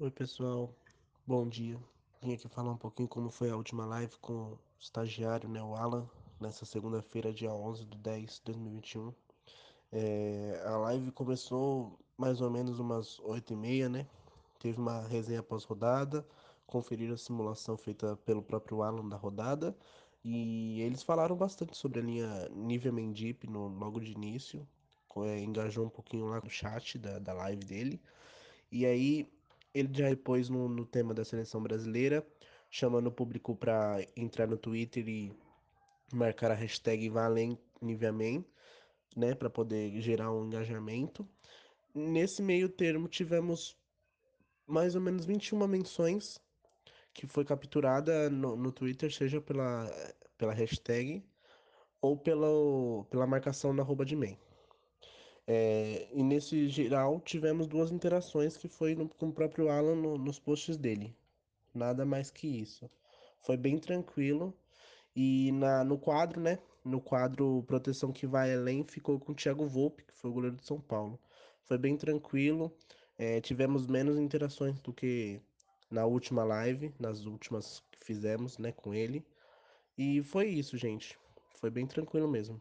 Oi, pessoal. Bom dia. Vim aqui falar um pouquinho como foi a última live com o estagiário, né, o Alan, nessa segunda-feira, dia 11 de 10 de 2021. É, a live começou mais ou menos umas 8 e meia, né? Teve uma resenha pós-rodada, conferiram a simulação feita pelo próprio Alan da rodada, e eles falaram bastante sobre a linha Nivea Mendip no, logo de início, é, engajou um pouquinho lá no chat da, da live dele. E aí ele já depois no, no tema da seleção brasileira, chamando o público para entrar no Twitter e marcar a hashtag ValemNiveaMan, né, para poder gerar um engajamento. Nesse meio termo tivemos mais ou menos 21 menções que foi capturada no, no Twitter, seja pela, pela hashtag ou pela, pela marcação na arroba de man. É, e nesse geral tivemos duas interações que foi no- com o próprio Alan no- nos posts dele. Nada mais que isso. Foi bem tranquilo. E na, no quadro, né? No quadro Proteção que vai além, ficou com o Thiago Volpe, que foi o goleiro de São Paulo. Foi bem tranquilo. é, tivemos menos interações do que na última live, nas últimas que fizemos, né, com ele. E foi isso, gente. Foi bem tranquilo mesmo.